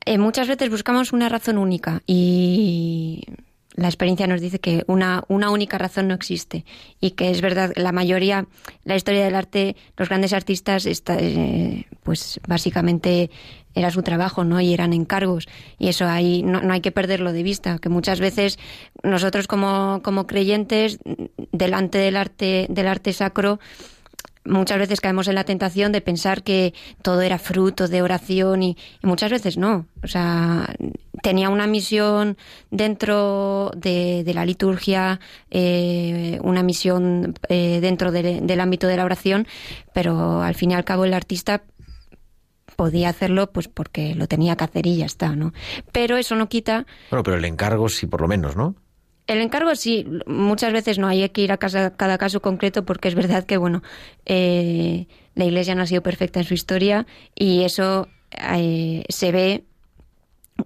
eh, muchas veces buscamos una razón única y la experiencia nos dice que una, una única razón no existe y que es verdad, la mayoría, la historia del arte, los grandes artistas, está, eh, pues básicamente era su trabajo, ¿no? Y eran encargos. Y eso ahí no, no hay que perderlo de vista, que muchas veces nosotros como, como creyentes, delante del arte, del arte sacro, muchas veces caemos en la tentación de pensar que todo era fruto de oración y, y muchas veces no. O sea, tenía una misión dentro de, de la liturgia, eh, una misión eh, dentro de- del ámbito de la oración, pero al fin y al cabo el artista podía hacerlo pues porque lo tenía que hacer y ya está, ¿no? Pero eso no quita Bueno, pero el encargo sí, por lo menos, ¿no? el encargo sí, muchas veces no, hay que ir a casa- cada caso concreto porque es verdad que, bueno, eh, la Iglesia no ha sido perfecta en su historia y eso eh, se ve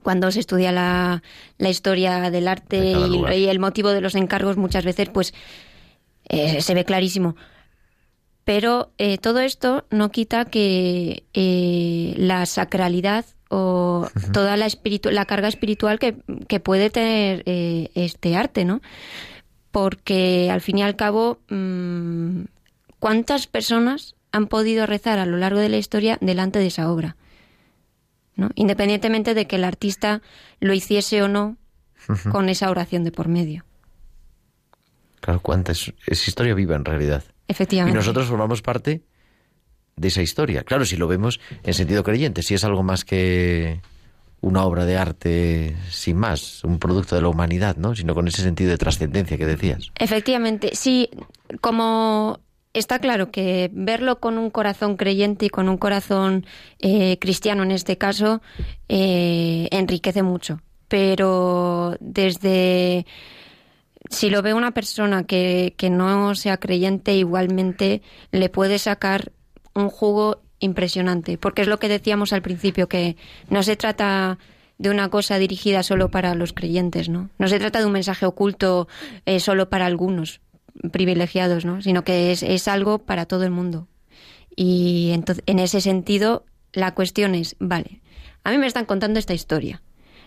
cuando se estudia la, la historia del arte y el motivo de los encargos muchas veces, pues eh, se ve clarísimo. Pero eh, todo esto no quita que eh, la sacralidad o toda la, espiritu la carga espiritual que, que puede tener eh, este arte, ¿no? Porque al fin y al cabo, mm, ¿cuántas personas han podido rezar a lo largo de la historia delante de esa obra? ¿no? Independientemente de que el artista lo hiciese o no con esa oración de por medio. Claro, cuánta es, es historia viva en realidad. Y Efectivamente. nosotros formamos parte de esa historia. Claro, si lo vemos en sentido creyente, si es algo más que una obra de arte sin más, un producto de la humanidad, ¿no? Sino con ese sentido de trascendencia que decías. Efectivamente, sí, como está claro que verlo con un corazón creyente y con un corazón eh, cristiano en este caso eh, enriquece mucho. Pero desde si lo ve una persona que, no sea creyente, igualmente le puede sacar un jugo impresionante. Porque es lo que decíamos al principio, que no se trata de una cosa dirigida solo para los creyentes, ¿no? No se trata de un mensaje oculto eh, solo para algunos privilegiados, ¿no? Sino que es, es algo para todo el mundo. Y entonces, en ese sentido, la cuestión es, vale, a mí me están contando esta historia.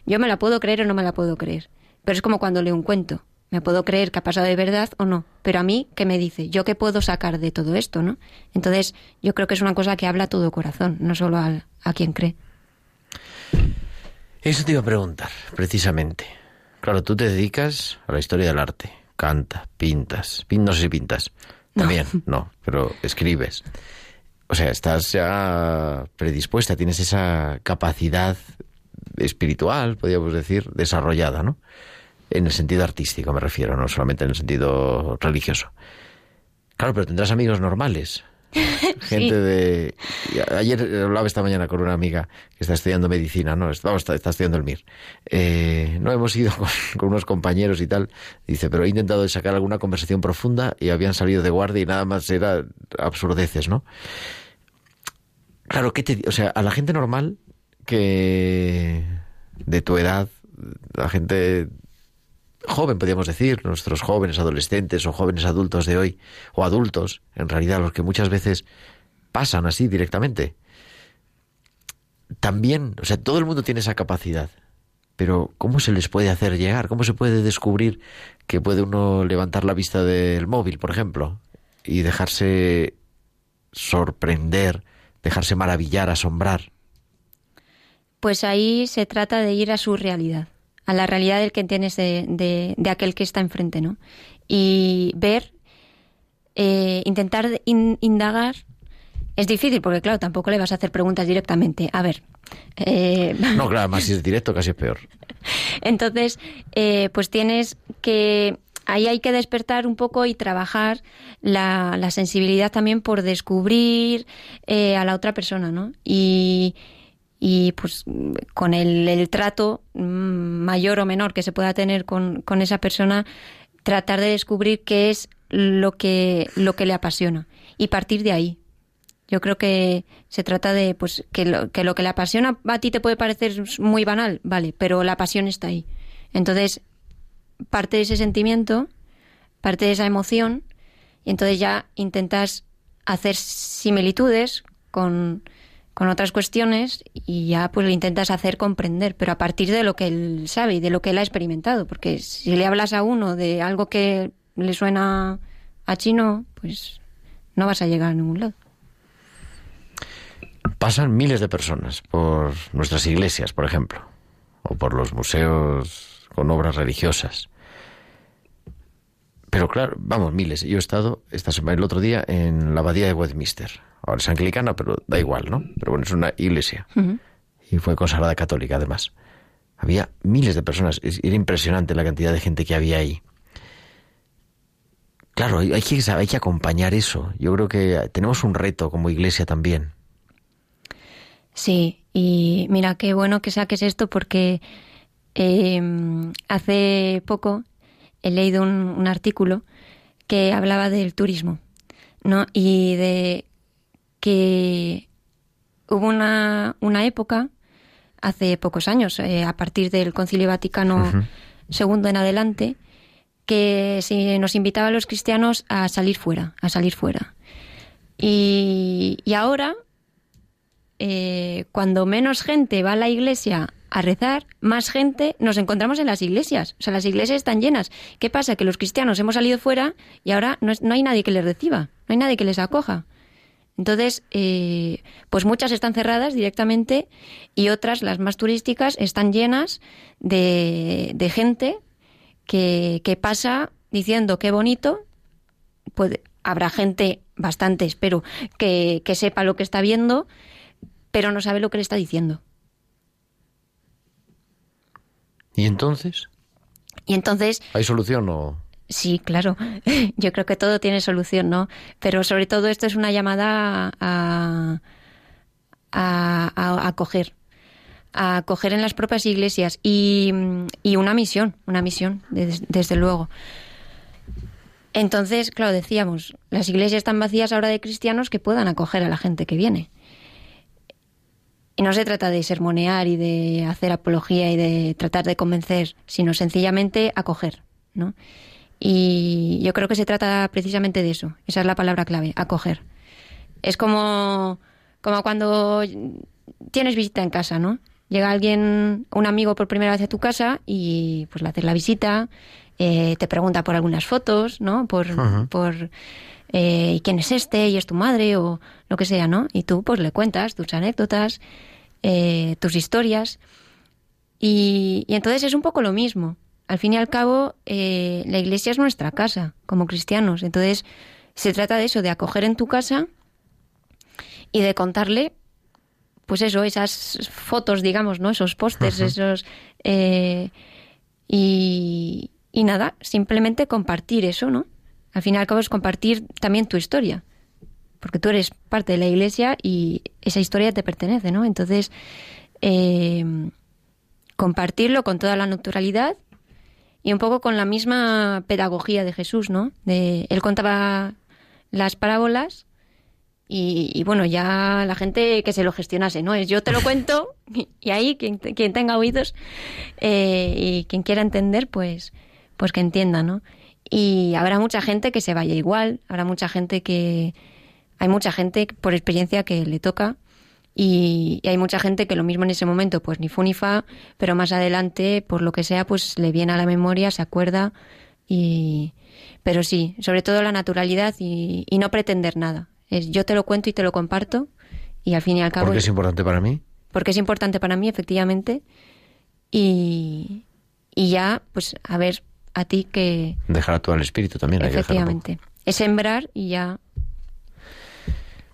Yo me la puedo creer o no me la puedo creer. Pero es como cuando leo un cuento. Me puedo creer que ha pasado de verdad o no. Pero a mí, ¿qué me dice? ¿Yo qué puedo sacar de todo esto, no? Entonces, yo creo que es una cosa que habla a todo corazón, no solo al- a quien cree. Eso te iba a preguntar, precisamente. Claro, tú te dedicas a la historia del arte. Canta, pintas. Pin- no sé si pintas. También, no, pero escribes. O sea, estás ya predispuesta, tienes esa capacidad espiritual, podríamos decir, desarrollada, ¿no? En el sentido artístico me refiero, no solamente en el sentido religioso. Claro, pero tendrás amigos normales Gente de... Ayer hablaba esta mañana con una amiga que está estudiando medicina, ¿no? Está, está, estudiando el MIR. Eh, no hemos ido con, unos compañeros y tal. Dice, pero he intentado sacar alguna conversación profunda y habían salido de guardia y nada más era absurdeces, ¿no? Claro, ¿qué te... O sea, a la gente normal que... de tu edad, la gente joven, podríamos decir, nuestros jóvenes adolescentes o jóvenes adultos de hoy, o adultos, en realidad, los que muchas veces pasan así directamente. También, o sea, todo el mundo tiene esa capacidad, pero ¿cómo se les puede hacer llegar? ¿Cómo se puede descubrir que puede uno levantar la vista del móvil, por ejemplo, y dejarse sorprender, dejarse maravillar, asombrar? Pues ahí se trata de ir a su realidad a la realidad del que tienes de, de, aquel que está enfrente, ¿no? Y ver, eh, intentar indagar, es difícil porque, claro, tampoco le vas a hacer preguntas directamente. A ver. Eh, no, claro, más si es directo casi es peor. Entonces, eh, pues tienes que ahí hay que despertar un poco y trabajar la, la sensibilidad también por descubrir a la otra persona, ¿no? Y, y pues con el, trato mm, mayor o menor que se pueda tener con, esa persona, tratar de descubrir qué es lo que, lo que le apasiona y partir de ahí. Yo creo que se trata de pues que lo, que lo que le apasiona a ti te puede parecer muy banal, vale, pero la pasión está ahí. Entonces, parte de ese sentimiento, parte de esa emoción, y entonces ya intentas hacer similitudes con, con otras cuestiones y ya pues le intentas hacer comprender, pero a partir de lo que él sabe y de lo que él ha experimentado, porque si le hablas a uno de algo que le suena a chino, pues no vas a llegar a ningún lado. Pasan miles de personas por nuestras iglesias, por ejemplo, o por los museos con obras religiosas. Pero claro, vamos, miles. Yo he estado esta semana, el otro día en la abadía de Westminster Ahora es anglicana, pero da igual, ¿no? Pero bueno, es una iglesia. Y fue consagrada católica, además. Había miles de personas. Era impresionante la cantidad de gente que había ahí. Claro, hay que, hay que acompañar eso. Yo creo que tenemos un reto como iglesia también. Sí, y mira, qué bueno que saques esto porque em, hace poco he leído un, un, artículo que hablaba del turismo, ¿no? Y de que hubo una, una época, hace pocos años, eh, a partir del Concilio Vaticano II en adelante, que se nos invitaba a los cristianos a salir fuera, a salir fuera. Y, ahora, eh, cuando menos gente va a la iglesia a rezar, más gente nos encontramos en las iglesias. O sea, las iglesias están llenas. ¿Qué pasa? Que los cristianos hemos salido fuera y ahora no, no hay nadie que les reciba, no hay nadie que les acoja. Entonces, eh, pues muchas están cerradas directamente y otras, las más turísticas, están llenas de, gente que, pasa diciendo qué bonito. Pues habrá gente, bastante espero, que, que sepa lo que está viendo, pero no sabe lo que le está diciendo. ¿Y entonces? Y entonces... ¿Hay solución o...? Sí, claro. Yo creo que todo tiene solución, ¿no? Pero sobre todo esto es una llamada a, a, acoger, a acoger en las propias iglesias y, una misión, una misión, desde, luego. Entonces, claro, decíamos, las iglesias están vacías ahora de cristianos que puedan acoger a la gente que viene. Y no se trata de sermonear y de hacer apología y de tratar de convencer, sino sencillamente acoger, ¿no? Y yo creo que se trata precisamente de eso. Esa es la palabra clave, acoger. Es como, como cuando tienes visita en casa, ¿no? Llega alguien, un amigo por primera vez a tu casa y pues le haces la visita, eh, te pregunta por algunas fotos, ¿no? Por, por eh, quién es este y es tu madre o lo que sea, ¿no? Y tú pues le cuentas tus anécdotas, eh, tus historias. y entonces es un poco lo mismo al fin y al cabo, eh, la iglesia es nuestra casa como cristianos. Entonces, se trata de eso, de acoger en tu casa y de contarle, pues eso, esas fotos, digamos, ¿no? Esos pósters, esos... Eh, y, y nada, simplemente compartir eso, ¿no? Al fin y al cabo es compartir también tu historia. porque tú eres parte de la iglesia y esa historia te pertenece, ¿no? Entonces, eh, compartirlo con toda la naturalidad y un poco con la misma pedagogía de Jesús, ¿no? De, él contaba las parábolas y, bueno, ya la gente que se lo gestionase, ¿no? Es yo te lo cuento y, ahí quien, quien tenga oídos eh, y quien quiera entender, pues, pues que entienda, ¿no? Y habrá mucha gente que se vaya igual, habrá mucha gente que... Hay mucha gente por experiencia que le toca y, hay mucha gente que lo mismo en ese momento, pues ni fu ni fa, pero más adelante, por lo que sea, pues le viene a la memoria, se acuerda y... Pero sí, sobre todo la naturalidad y, no pretender nada. Es yo te lo cuento y te lo comparto y al fin y al cabo... Porque es importante para mí. Porque es importante para mí, efectivamente. Y, y ya, pues a ver, a ti que... Dejar todo al espíritu también. Efectivamente. es sembrar y ya...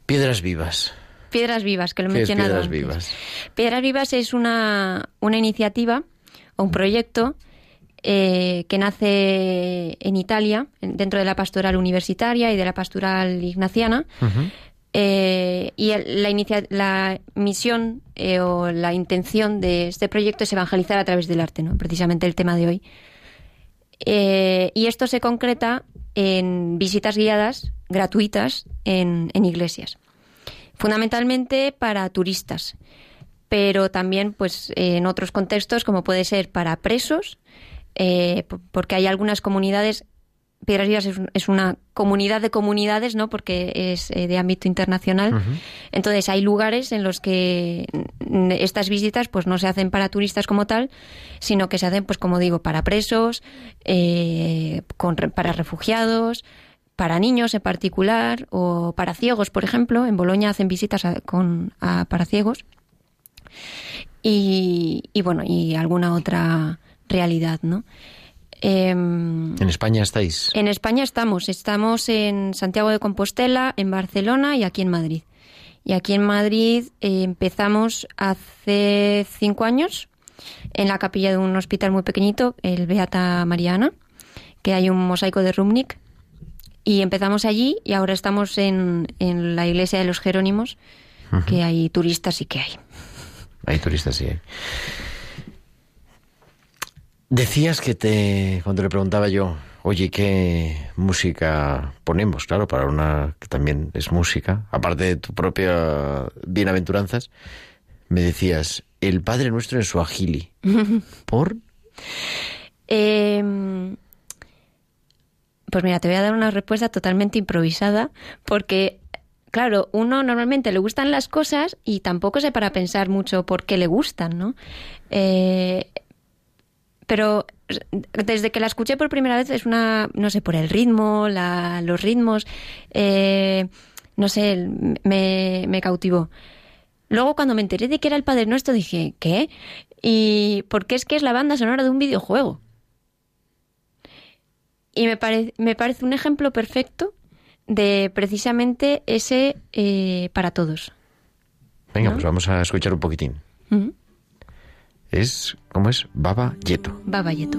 Piedras vivas. Piedras Vivas, que lo he mencionado. Piedras Vivas? Piedras Vivas es una, una iniciativa o un proyecto eh, que nace en Italia, dentro de la pastoral universitaria y de la pastoral ignaciana. Eh, y la, la misión eh, o la intención de este proyecto es evangelizar a través del arte, ¿no? precisamente el tema de hoy. Y esto se concreta en visitas guiadas gratuitas en iglesias. Fundamentalmente para turistas, pero también pues en otros contextos como puede ser para presos, eh, porque hay algunas comunidades Piedras Vivas es, una comunidad de comunidades, ¿no? Porque es eh, de ámbito internacional. Entonces hay lugares en los que estas visitas, pues no se hacen para turistas como tal, sino que se hacen, pues como digo, para presos, eh, para refugiados, para niños en particular o para ciegos, por ejemplo. En Boloña hacen visitas con, para ciegos. Y, bueno, y alguna otra realidad, ¿no? Em, ¿En España estáis? En España estamos. Estamos en Santiago de Compostela, en Barcelona y aquí en Madrid. Y aquí en Madrid eh, empezamos hace cinco años en la capilla de un hospital muy pequeñito, el Beata Mariana, que hay un mosaico de Rumnik y empezamos allí y ahora estamos en, en la iglesia de los Jerónimos, que hay turistas y que hay. Hay turistas, sí. Decías que te, cuando le preguntaba yo, oye, ¿qué música ponemos? Claro, para una que también es música, aparte de tu propia bienaventuranzas, me decías, el Padre Nuestro en su agili. ¿Por? Eh, pues mira, te voy a dar una respuesta totalmente improvisada porque claro, uno normalmente le gustan las cosas y tampoco se para pensar mucho por qué le gustan, ¿no? Eh, pero desde que la escuché por primera vez es una, no sé, por el ritmo, la, los ritmos, eh, no sé, me, me cautivó. Luego cuando me enteré de que era el Padre Nuestro dije, ¿qué? Y porque es que es la banda sonora de un videojuego. Y me, me parece un ejemplo perfecto de precisamente ese eh, para todos. Venga, pues vamos a escuchar un poquitín. Es, ¿cómo es? Baba Yeto. Baba Yeto.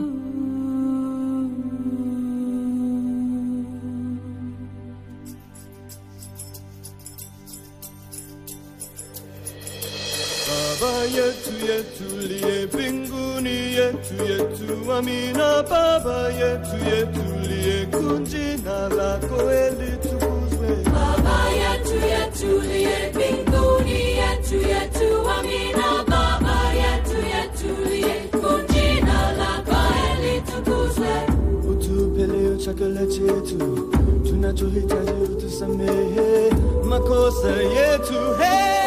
Baba yetu yetulie mbinguni yetu yetu, amina. Baba yetu yetulie, kunjina lako litukuzwe. Baba yetu tunachohitaji utusamehe makosa yetu, hey!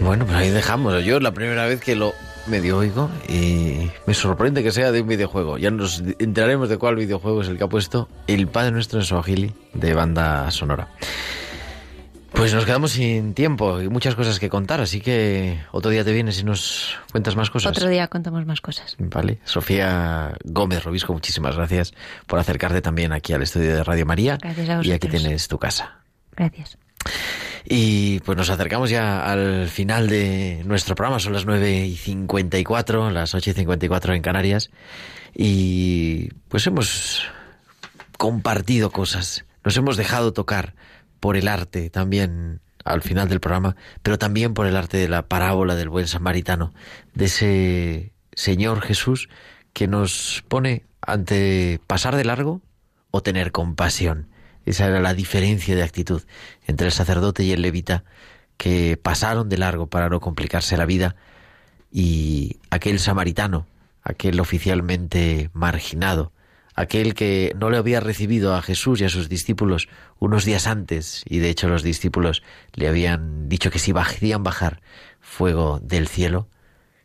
Bueno, pues ahí dejamos. Yo la primera vez que lo medio oigo y me sorprende que sea de un videojuego. Ya nos enteraremos de cuál videojuego es el que ha puesto el Padre Nuestro en Swahili de banda sonora. Pues nos quedamos sin tiempo y muchas cosas que contar, así que otro día te vienes y nos cuentas más cosas. Otro día contamos más cosas. Vale. Sofía Gómez Robisco, muchísimas gracias por acercarte también aquí al estudio de Radio María. Gracias a Y aquí tienes tu casa. Gracias. Y pues nos acercamos ya al final de nuestro programa, son las 9 y 54, las 8 y 54 en Canarias, y pues hemos compartido cosas, nos hemos dejado tocar por el arte también al final del programa, pero también por el arte de la parábola del buen samaritano, de ese Señor Jesús que nos pone ante pasar de largo o tener compasión. Esa era la diferencia de actitud entre el sacerdote y el levita que pasaron de largo para no complicarse la vida y aquel samaritano, aquel oficialmente marginado, aquel que no le había recibido a Jesús y a sus discípulos unos días antes, y de hecho los discípulos le habían dicho que si hacían bajar fuego del cielo,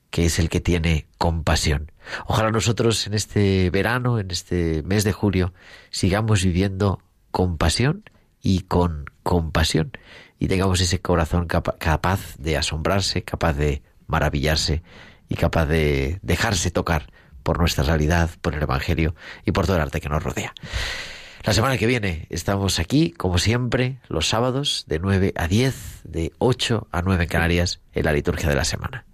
que es el que tiene compasión. Ojalá nosotros en este verano, en este mes de julio, sigamos viviendo compasión y con compasión y tengamos ese corazón capaz de asombrarse, capaz de maravillarse y capaz de dejarse tocar por nuestra realidad, por el Evangelio y por todo el arte que nos rodea. La semana que viene estamos aquí, como siempre, los sábados de 9 a 10, de 8 a 9 en Canarias, en la liturgia de la semana.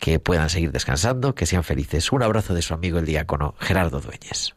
Que puedan seguir descansando, que sean felices. Un abrazo de su amigo el diácono Gerardo Dueñez.